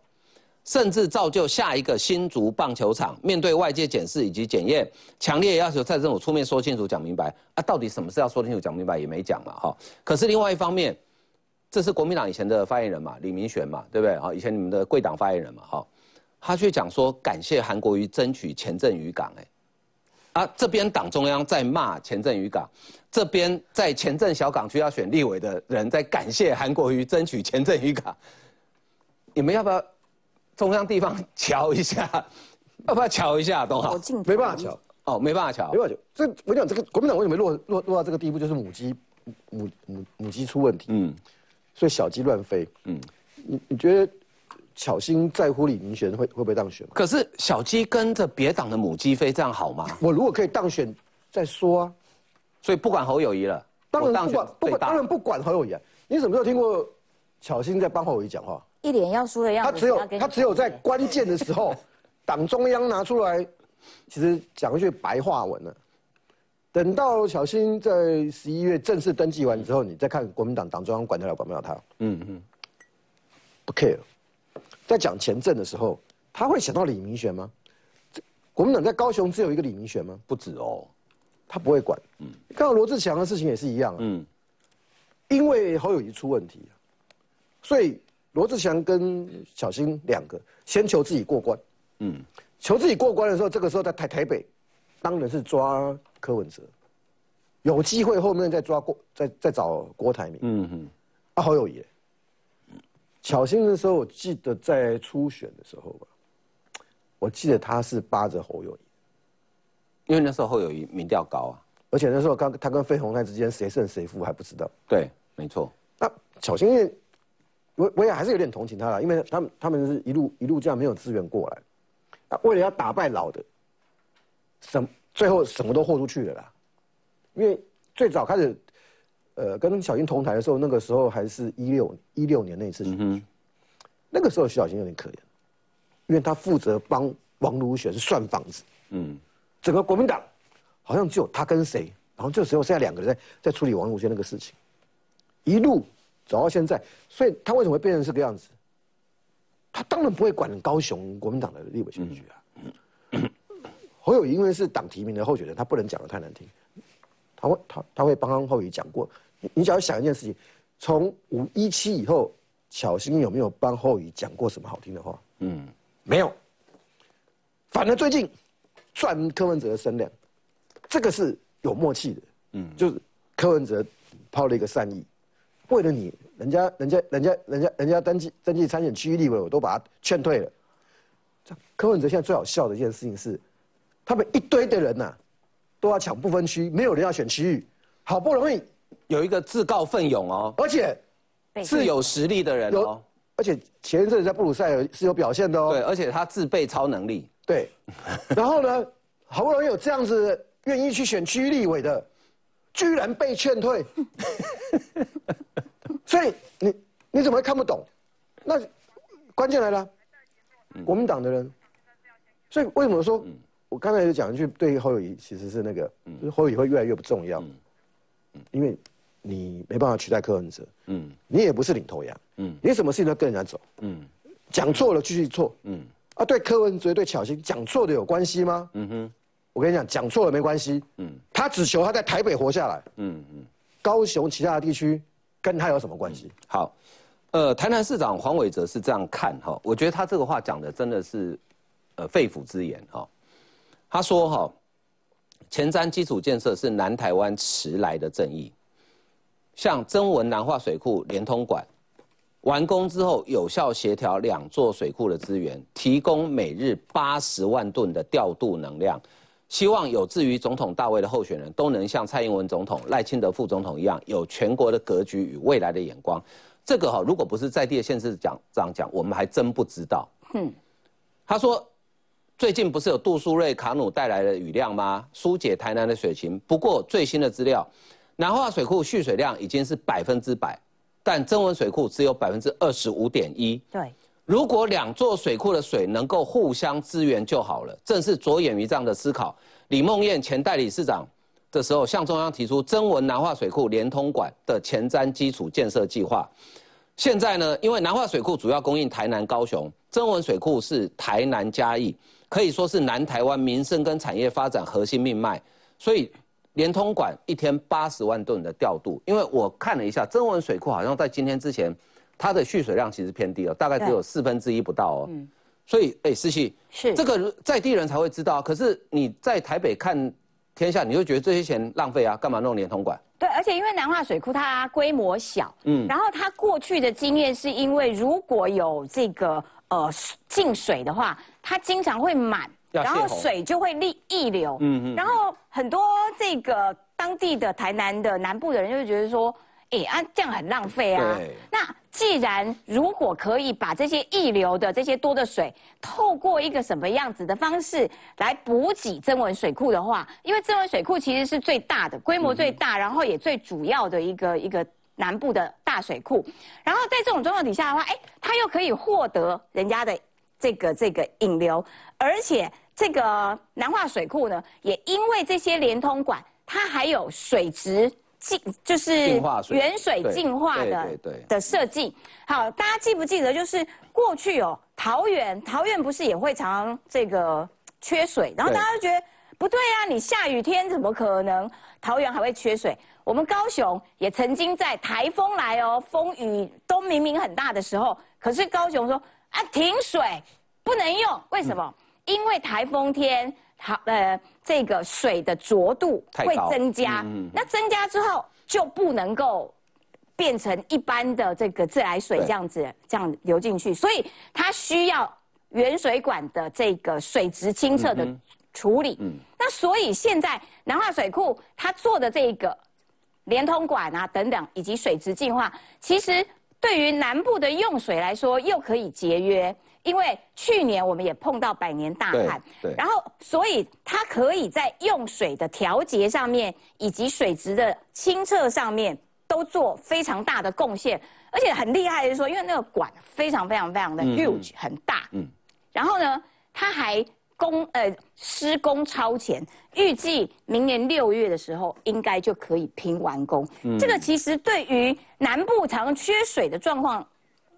甚至造就下一个新竹棒球场。面对外界检视以及检验，强烈要求蔡政府出面说清楚、讲明白。啊，到底什么事要说清楚、讲明白也没讲嘛，哈。可是另外一方面，这是国民党以前的发言人嘛，李明玄嘛，对不对？哈，以前你们的贵党发言人嘛，哈，他却讲说感谢韩国瑜争取前镇渔港，哎。啊，这边党中央在骂前镇渔港，这边在前镇小港区要选立委的人在感谢韩国瑜争取前镇渔港，你们要不要中央地方 [LAUGHS] 瞧一下？要不要瞧一下？董好，没办法瞧哦，没办法瞧，没办法瞧。这我讲这个国民党为什么落落落到这个地步，就是母鸡母母母鸡出问题，嗯，所以小鸡乱飞，嗯，你你觉得？巧心在乎李明玄会会不会当选？可是小鸡跟着别党的母鸡飞，这样好吗？我如果可以当选，再说啊。所以不管侯友谊了，当然不管，不管当然不管侯友谊啊。你什么时候听过巧心在帮侯友谊讲话？一脸要输的样子。他只有他只有在关键的时候，[LAUGHS] 党中央拿出来，其实讲一句白话文了。等到巧心在十一月正式登记完之后，你再看国民党党中央管得了管不了他。嗯嗯，不 care。在讲前阵的时候，他会想到李明玄吗？国民党在高雄只有一个李明玄吗？不止哦，他不会管。嗯，看到罗志祥的事情也是一样。嗯，因为侯友谊出问题，所以罗志祥跟小新两个先求自己过关。嗯，求自己过关的时候，这个时候在台台北，当然是抓柯文哲，有机会后面再抓郭，再再找郭台铭。嗯哼，啊侯友谊。小新的时候，我记得在初选的时候吧，我记得他是扒着侯友谊，因为那时候侯友谊民调高啊，而且那时候刚他跟费鸿泰之间谁胜谁负还不知道。对，没错。那小新，因为我我也还是有点同情他了，因为他们他们是一路一路这样没有资源过来，啊，为了要打败老的，什最后什么都豁出去了啦，因为最早开始。呃，跟小英同台的时候，那个时候还是一六一六年那一次选举，那个时候徐小新有点可怜，因为他负责帮王如雪是算房子，嗯，整个国民党好像只有他跟谁然后这时候剩下两个人在在处理王如雪那个事情，一路走到现在，所以他为什么会变成这个样子？他当然不会管高雄国民党的立委选举啊。侯友宜因为是党提名的候选人，他不能讲的太难听，他会他他会帮侯友宜讲过。你只要想一件事情，从五一七以后，巧心有没有帮侯宇讲过什么好听的话？嗯，没有。反而最近赚柯文哲的声量，这个是有默契的。嗯，就是柯文哲抛了一个善意，为了你，人家人家人家人家人家登记登记参选区域立委，我都把他劝退了。柯文哲现在最好笑的一件事情是，他们一堆的人呐，都要抢不分区，没有人要选区域，好不容易有一个自告奋勇哦，而且是有实力的人哦，而且前一阵在布鲁塞尔是有表现的哦。对，而且他自备超能力。对，然后呢，[LAUGHS] 好不容易有这样子愿意去选区立委的，居然被劝退，[LAUGHS] 所以你你怎么会看不懂？那关键来了，国民党的人，所以为什么说，我刚才就讲一句，对侯友谊其实是那个，就是侯友谊会越来越不重要，因为你没办法取代柯文哲，嗯，你也不是领头羊，嗯，你什么事情都跟人家走，嗯，讲错了继续错，嗯。啊，对柯文哲对巧心讲错的有关系吗？嗯哼，我跟你讲，讲错了没关系。嗯，他只求他在台北活下来。嗯嗯，高雄其他的地区跟他有什么关系？好，呃，台南市长黄伟哲是这样看哈，我觉得他这个话讲的真的是，呃，肺腑之言哈。他说哈，前瞻基础建设是南台湾迟来的正义，像增文南化水库连通管。完工之后，有效协调两座水库的资源，提供每日八十万吨的调度能量。希望有志于总统大位的候选人都能像蔡英文总统、赖清德副总统一样，有全国的格局与未来的眼光。这个哈，如果不是在地的县市讲这样讲，我们还真不知道。嗯，他说，最近不是有杜苏芮卡努带来的雨量吗？疏解台南的水情。不过最新的资料，南化水库蓄水量已经是百分之百。但增文水库只有百分之二十五点一。对，如果两座水库的水能够互相支援就好了。正是着眼于这样的思考，李梦燕前代理市长的时候，向中央提出增文南化水库连通管的前瞻基础建设计划。现在呢，因为南化水库主要供应台南、高雄，增文水库是台南嘉义，可以说是南台湾民生跟产业发展核心命脉，所以。连通管一天八十万吨的调度，因为我看了一下，增文水库好像在今天之前，它的蓄水量其实偏低了，大概只有四分之一不到哦。嗯，所以哎，思琪是这个在地人才会知道，可是你在台北看天下，你就觉得这些钱浪费啊，干嘛弄连通管？对，而且因为南化水库它规模小，嗯，然后它过去的经验是因为如果有这个呃进水的话，它经常会满。然后水就会逆溢流，嗯嗯，然后很多这个当地的台南的南部的人就会觉得说，哎啊这样很浪费啊。那既然如果可以把这些溢流的这些多的水，透过一个什么样子的方式来补给增文水库的话，因为增文水库其实是最大的规模最大，然后也最主要的一个一个南部的大水库。然后在这种状况底下的话，哎，它又可以获得人家的这个这个引流，而且。这个南化水库呢，也因为这些连通管，它还有水质净，就是原水净化的的设计。好，大家记不记得，就是过去哦，桃园桃园不是也会常这个缺水，然后大家就觉得不对啊，你下雨天怎么可能桃园还会缺水？我们高雄也曾经在台风来哦，风雨都明明很大的时候，可是高雄说啊停水不能用，为什么？因为台风天，好呃，这个水的浊度会增加，那增加之后就不能够变成一般的这个自来水这样子这样流进去，所以它需要原水管的这个水质清澈的处理。那所以现在南化水库它做的这个连通管啊等等，以及水质净化，其实对于南部的用水来说又可以节约。因为去年我们也碰到百年大旱，对，然后所以它可以在用水的调节上面，以及水质的清澈上面都做非常大的贡献，而且很厉害的是说，因为那个管非常非常非常的 huge 很大，嗯，然后呢，它还工呃施工超前，预计明年六月的时候应该就可以拼完工。这个其实对于南部常缺水的状况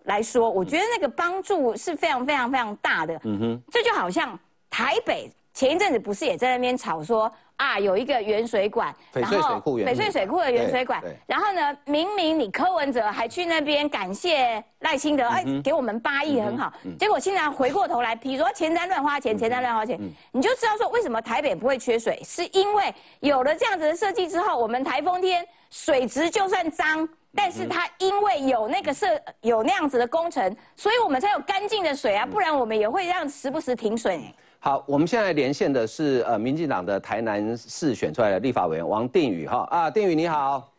来说，我觉得那个帮助是非常非常非常大的。嗯哼，这就好像台北前一阵子不是也在那边吵说。啊，有一个原水管，翡翠水库，翡翠水库的原水管。然后呢，明明你柯文哲还去那边感谢赖清德，哎，给我们八亿很好。结果现在回过头来，比如说前瞻乱花钱，前瞻乱花钱，你就知道说为什么台北不会缺水，是因为有了这样子的设计之后，我们台风天水质就算脏，但是它因为有那个设有那样子的工程，所以我们才有干净的水啊，不然我们也会让时不时停水。好，我们现在连线的是呃，民进党的台南市选出来的立法委员王定宇哈啊，定宇你好，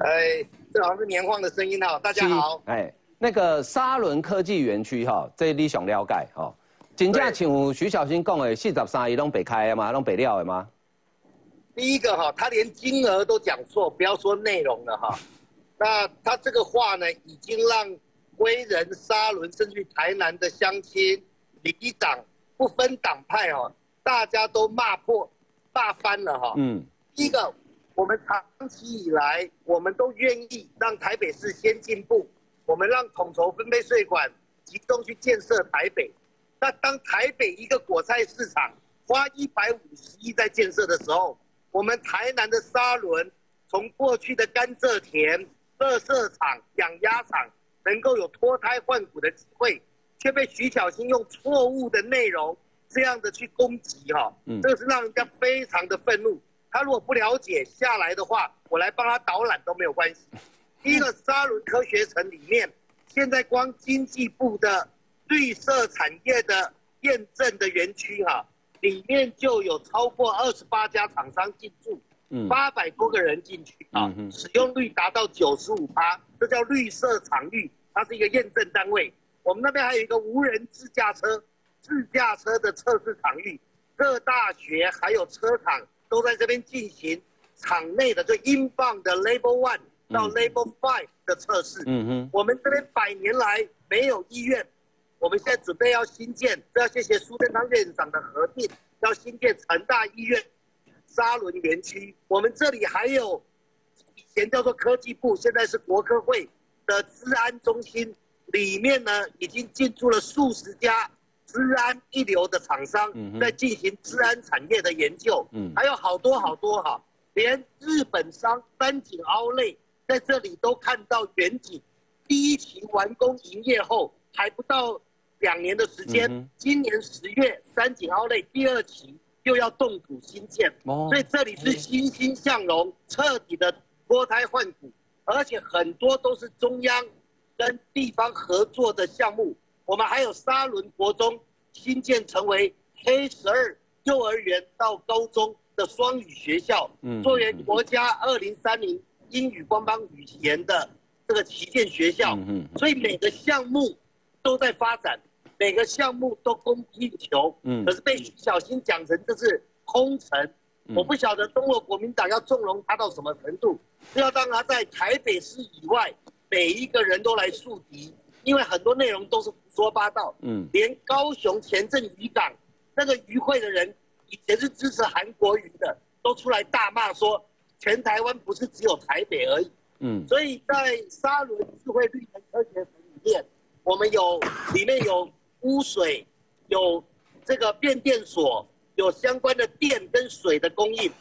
哎，这好像是年晃的声音哈，大家好，哎，那个沙伦科技园区哈，这你想了解哈，真正像徐小新讲的四十三亿拢北开的吗？拢北料的吗？第一个哈，他连金额都讲错，不要说内容了哈，那他这个话呢，已经让归仁、沙伦甚至台南的乡亲、里长。不分党派哦，大家都骂破、骂翻了哈。嗯，第一个，我们长期以来，我们都愿意让台北市先进步，我们让统筹分配税款集中去建设台北。那当台北一个果菜市场花一百五十亿在建设的时候，我们台南的沙轮从过去的甘蔗田、乐色场、养鸭场，能够有脱胎换骨的机会。却被徐小新用错误的内容这样的去攻击哈，这个是让人家非常的愤怒。他如果不了解下来的话，我来帮他导览都没有关系。[LAUGHS] 第一个沙伦科学城里面，现在光经济部的绿色产业的验证的园区哈，里面就有超过二十八家厂商进驻，八百多个人进去啊，使用率达到九十五趴，这叫绿色场域，它是一个验证单位。我们那边还有一个无人自驾车，自驾车的测试场域，各大学还有车厂都在这边进行场内的，就英镑的 Level One 到 Level Five 的测试。嗯哼，我们这边百年来没有医院，我们现在准备要新建，这要谢谢苏贞昌院长的核定，要新建成大医院沙仑园区。我们这里还有以前叫做科技部，现在是国科会的治安中心。里面呢，已经进驻了数十家治安一流的厂商，在进行治安产业的研究，嗯还有好多好多哈，连日本商三井奥莱在这里都看到远景。第一期完工营业后，还不到两年的时间，今年十月三井奥莱第二期又要动土新建，所以这里是欣欣向荣，彻底的脱胎换骨，而且很多都是中央。跟地方合作的项目，我们还有沙仑国中新建成为 K 十二幼儿园到高中的双语学校，作为国家二零三零英语官方语言的这个旗舰学校。所以每个项目都在发展，每个项目都供不应求。可是被徐小新讲成这是空城，我不晓得中国国民党要纵容他到什么程度，是要让他在台北市以外。每一个人都来树敌，因为很多内容都是胡说八道。嗯，连高雄前镇渔港那个渔会的人，以前是支持韩国瑜的，都出来大骂说，全台湾不是只有台北而已。嗯，所以在沙轮智慧绿能科学城里面，我们有里面有污水，有这个变电所，有相关的电跟水的供应，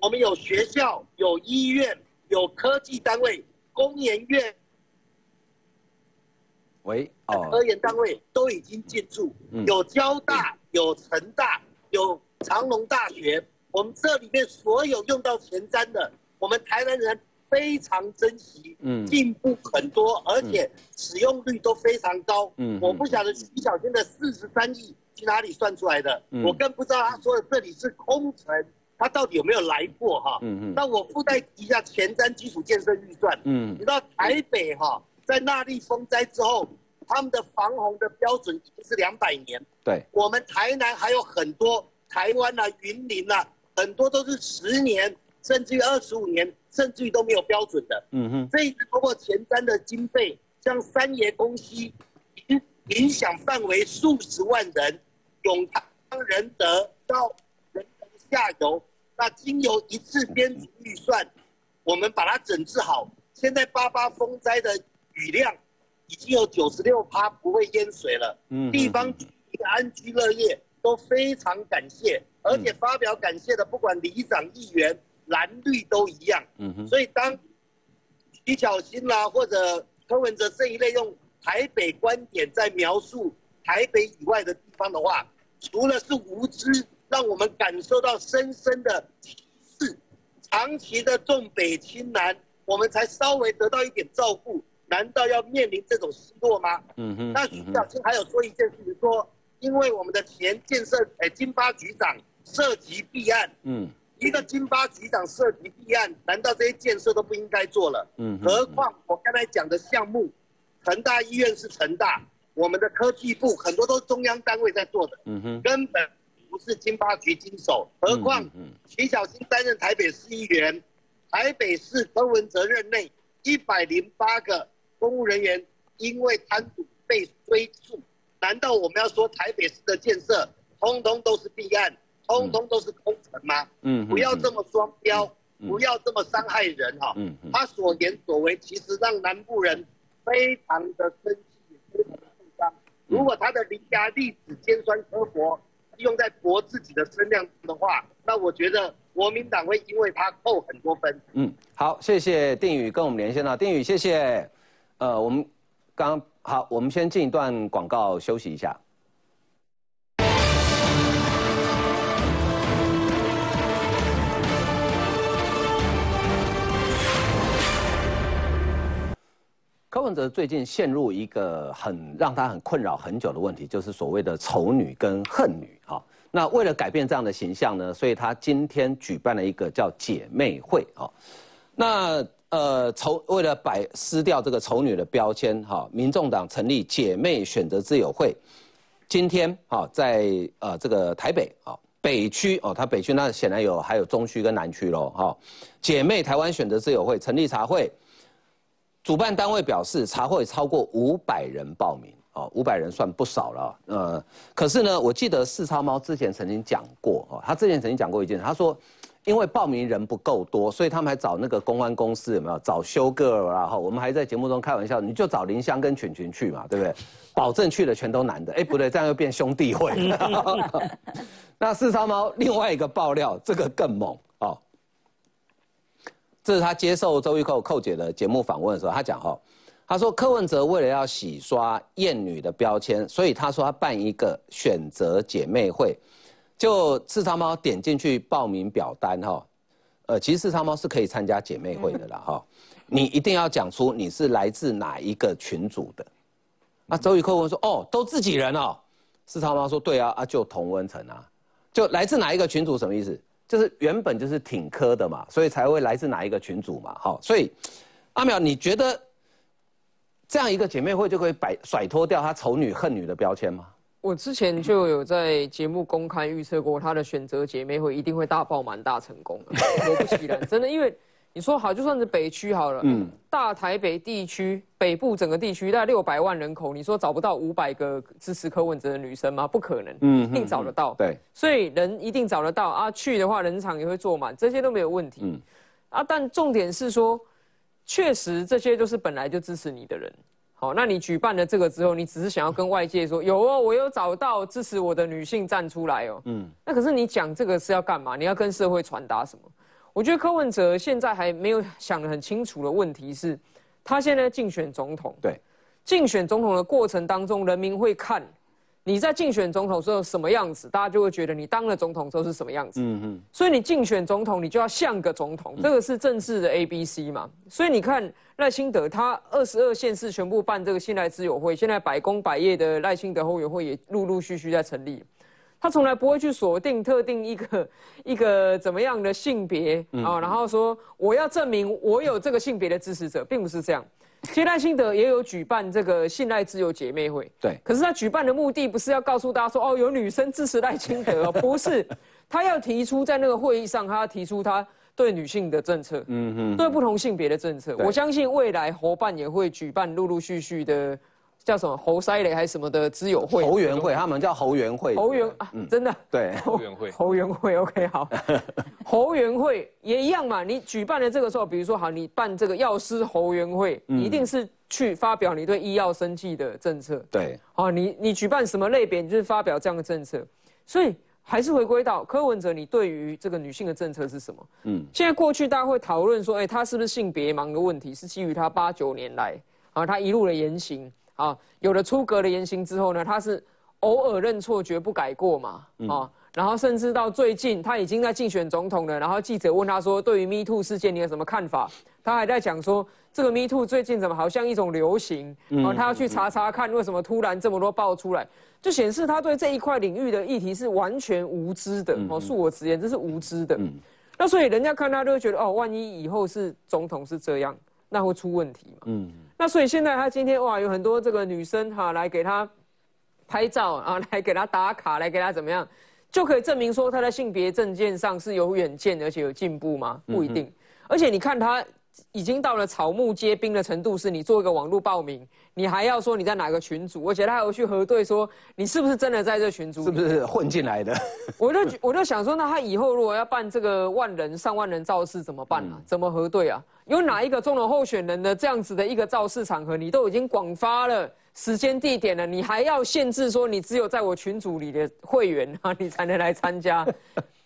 我们有学校，有医院，有科技单位。工研院，喂，哦科研单位都已经进驻，有交大，有成大，有长隆大学。我们这里面所有用到前瞻的，我们台湾人非常珍惜，嗯，进步很多，而且使用率都非常高。嗯，我不晓得徐小军的四十三亿去哪里算出来的，我更不知道他说的这里是空城。他到底有没有来过哈？嗯嗯。那我附带一下前瞻基础建设预算。嗯。你知道台北哈，在那莉风灾之后，他们的防洪的标准已经是两百年。对。我们台南还有很多，台湾啊、云林啊，很多都是十年，甚至于二十五年，甚至于都没有标准的。嗯哼。这一次包括前瞻的经费，像三爷公司，影影响范围数十万人，永康仁德到仁德下游，那经由一次编组预算，我们把它整治好。现在八八风灾的雨量已经有九十六趴不会淹水了，嗯，地方一个安居乐业都非常感谢，而且发表感谢的不管里长、议员、蓝绿都一样，嗯哼，所以当徐巧芯啦或者柯文哲这一类用台北观点在描述台北以外的地方的话，除了是无知，让我们感受到深深的歧视，长期的重北轻南。我们才稍微得到一点照顾，难道要面临这种失落吗？嗯哼。那徐小青还有说一件事情，说因为我们的前建设诶金发局长涉及弊案，嗯，一个金发局长涉及弊案，难道这些建设都不应该做了？嗯。何况我刚才讲的项目，成大医院是成大，我们的科技部很多都是中央单位在做的，嗯哼，根本不是金发局经手。何况徐小青担任台北市议员。台北市柯文哲任内，一百零八个公务人员因为贪赌被追诉，难道我们要说台北市的建设通通都是弊案，通通都是空城吗？嗯，不要这么双标，不要这么伤害人哈。嗯他所言所为其实让南部人非常的生气，非常的受伤。如果他的伶牙俐齿、尖酸刻薄用在博自己的声量的话，那我觉得。国民党会因为他扣很多分。嗯，好，谢谢定宇跟我们连线了。定宇，谢谢。呃，我们刚好，我们先进一段广告休息一下。柯文哲最近陷入一个很让他很困扰很久的问题，就是所谓的丑女跟恨女哈。那为了改变这样的形象呢，所以他今天举办了一个叫姐妹会啊。那呃丑为了摆撕掉这个丑女的标签哈，民众党成立姐妹选择自由会，今天哈在呃这个台北啊北区哦，他北区那显然有还有中区跟南区喽哈。姐妹台湾选择自由会成立茶会，主办单位表示茶会超过五百人报名。哦，五百人算不少了，呃，可是呢，我记得四超猫之前曾经讲过，哦，他之前曾经讲过一件事，他说，因为报名人不够多，所以他们还找那个公安公司有没有找修 girl 然后我们还在节目中开玩笑，你就找林香跟群群去嘛，对不对？保证去的全都男的，哎，不对，这样又变兄弟会。[LAUGHS] [LAUGHS] 那四超猫另外一个爆料，这个更猛哦，这是他接受周玉蔻寇姐的节目访问的时候，他讲哈。他说柯文哲为了要洗刷艳女的标签，所以他说他办一个选择姐妹会，就四超猫点进去报名表单哈，呃，其实四超猫是可以参加姐妹会的啦哈，你一定要讲出你是来自哪一个群组的。那周玉蔻问说哦，都自己人哦，四超猫说对啊啊就同温层啊，就来自哪一个群组什么意思？就是原本就是挺科的嘛，所以才会来自哪一个群组嘛，好，所以阿淼你觉得？这样一个姐妹会就可以摆甩脱掉她丑女恨女的标签吗？我之前就有在节目公开预测过，她的选择姐妹会一定会大爆满、大成功。果不其然，真的，因为你说好，就算是北区好了，嗯，大台北地区北部整个地区大概六百万人口，你说找不到五百个支持柯文哲的女生吗？不可能，嗯，一定找得到。对，所以人一定找得到啊，去的话人场也会坐满，这些都没有问题。嗯，啊，但重点是说。确实，这些都是本来就支持你的人。好，那你举办了这个之后，你只是想要跟外界说，有哦，我有找到支持我的女性站出来哦。嗯。那可是你讲这个是要干嘛？你要跟社会传达什么？我觉得柯文哲现在还没有想得很清楚的问题是，他现在竞选总统。对。竞选总统的过程当中，人民会看。你在竞选总统时候什么样子，大家就会觉得你当了总统之后是什么样子。嗯嗯。所以你竞选总统，你就要像个总统，这个是政治的 A B C 嘛。所以你看赖清德，他二十二县市全部办这个信赖之友会，现在百工百业的赖清德后援会也陆陆续续在成立。他从来不会去锁定特定一个一个怎么样的性别啊，然后说我要证明我有这个性别的支持者，并不是这样。其实赖清德也有举办这个信赖自由姐妹会，对。可是他举办的目的不是要告诉大家说，哦，有女生支持赖清德，[LAUGHS] 不是。他要提出在那个会议上，他要提出他对女性的政策，嗯嗯，对不同性别的政策。我相信未来伙伴也会举办陆陆续续的叫什么侯塞雷还是什么的知友会，侯园会，他们叫侯园会，侯园啊，真的。对，[LAUGHS] 侯园会，侯园会，OK 好，[LAUGHS] 侯园会也一样嘛，你举办了这个时候，比如说好，你办这个药师侯园会，你一定是去发表你对医药生计的政策，对，好，你你举办什么类别，你就是发表这样的政策，所以。还是回归到柯文哲，你对于这个女性的政策是什么？嗯，现在过去大家会讨论说，哎，他是不是性别盲的问题？是基于她八九年来啊，她一路的言行啊，有了出格的言行之后呢，他是偶尔认错绝不改过嘛？啊，然后甚至到最近他已经在竞选总统了，然后记者问他说，对于 Me Too 事件你有什么看法？他还在讲说，这个 Me Too 最近怎么好像一种流行？啊，他要去查查看为什么突然这么多爆出来。就显示他对这一块领域的议题是完全无知的哦，恕我直言，这是无知的。那所以人家看他都会觉得哦，万一以后是总统是这样，那会出问题嘛？嗯。那所以现在他今天哇，有很多这个女生哈来给他拍照啊，来给他打卡，来给他怎么样，就可以证明说他在性别证件上是有远见而且有进步吗？不一定。而且你看他。已经到了草木皆兵的程度，是你做一个网络报名，你还要说你在哪个群组，而且他还要去核对说你是不是真的在这群组，是不是混进来的？我就我就想说，那他以后如果要办这个万人上万人造势怎么办呢？怎么核对啊？有哪一个中了候选人的这样子的一个造势场合，你都已经广发了时间地点了，你还要限制说你只有在我群组里的会员啊，你才能来参加？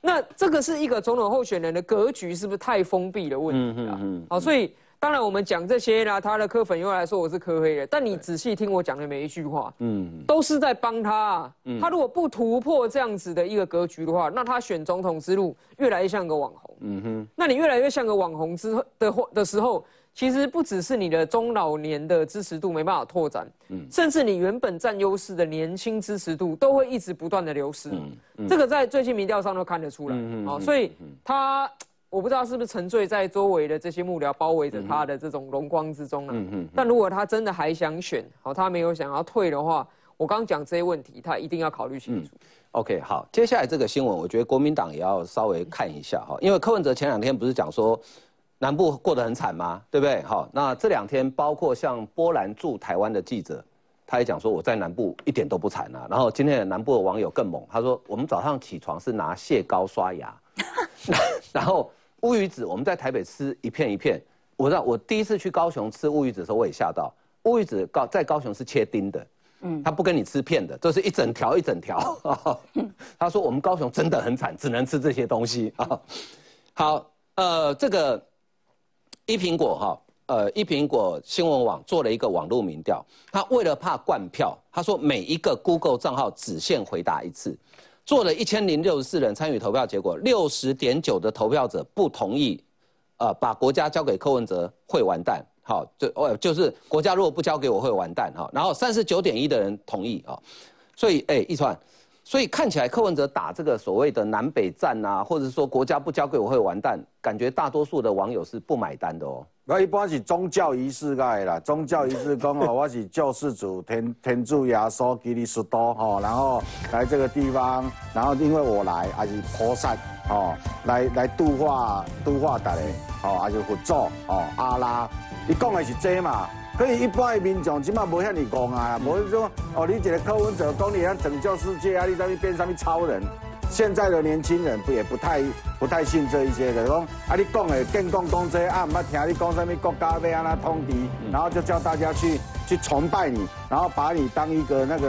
那这个是一个总统候选人的格局，是不是太封闭的问题啊？好，所以当然我们讲这些呢，他的科粉又来说我是科黑的，但你仔细听我讲的每一句话，嗯，都是在帮他。他如果不突破这样子的一个格局的话，那他选总统之路越来越像个网红。嗯哼，那你越来越像个网红之的的时候。其实不只是你的中老年的支持度没办法拓展，嗯，甚至你原本占优势的年轻支持度都会一直不断的流失，嗯，这个在最近民调上都看得出来，嗯嗯，所以他我不知道是不是沉醉在周围的这些幕僚包围着他的这种荣光之中了，嗯嗯，但如果他真的还想选，好，他没有想要退的话，我刚讲这些问题，他一定要考虑清楚。OK，好，接下来这个新闻，我觉得国民党也要稍微看一下哈，因为柯文哲前两天不是讲说。南部过得很惨吗？对不对？好，那这两天包括像波兰驻台湾的记者，他也讲说我在南部一点都不惨啊。然后今天的南部的网友更猛，他说我们早上起床是拿蟹膏刷牙，[LAUGHS] 然后乌鱼子我们在台北吃一片一片。我知道我第一次去高雄吃乌鱼子的时候，我也吓到，乌鱼子高在高雄是切丁的，嗯，他不跟你吃片的，这是一整条一整条。[LAUGHS] 他说我们高雄真的很惨，只能吃这些东西啊。好，呃，这个。一苹果哈，呃，一苹果新闻网做了一个网络民调，他为了怕灌票，他说每一个 Google 账号只限回答一次，做了一千零六十四人参与投票，结果六十点九的投票者不同意，呃，把国家交给柯文哲会完蛋，好，就哦就是国家如果不交给我会完蛋哈，然后三十九点一的人同意啊，所以哎，一川。所以看起来柯文哲打这个所谓的南北战啊，或者说国家不交给我会完蛋，感觉大多数的网友是不买单的哦。那一般是宗教仪式个啦，宗教仪式讲哦，[LAUGHS] 我是救世主天天主耶稣基督斯多哈，然后来这个地方，然后因为我来还是菩萨哦，来来度化度化大家哦，还是佛祖哦阿拉，你讲的是这嘛？所以一般的民众起码无遐尼戆啊，无说哦，你一个科文者讲你要拯救世界啊，你上面变上面超人。现在的年轻人不也不太不太信这一些的，讲啊你讲的更讲讲这啊，唔捌听你讲什么国家要安那通敌，然后就叫大家去去崇拜你，然后把你当一个那个。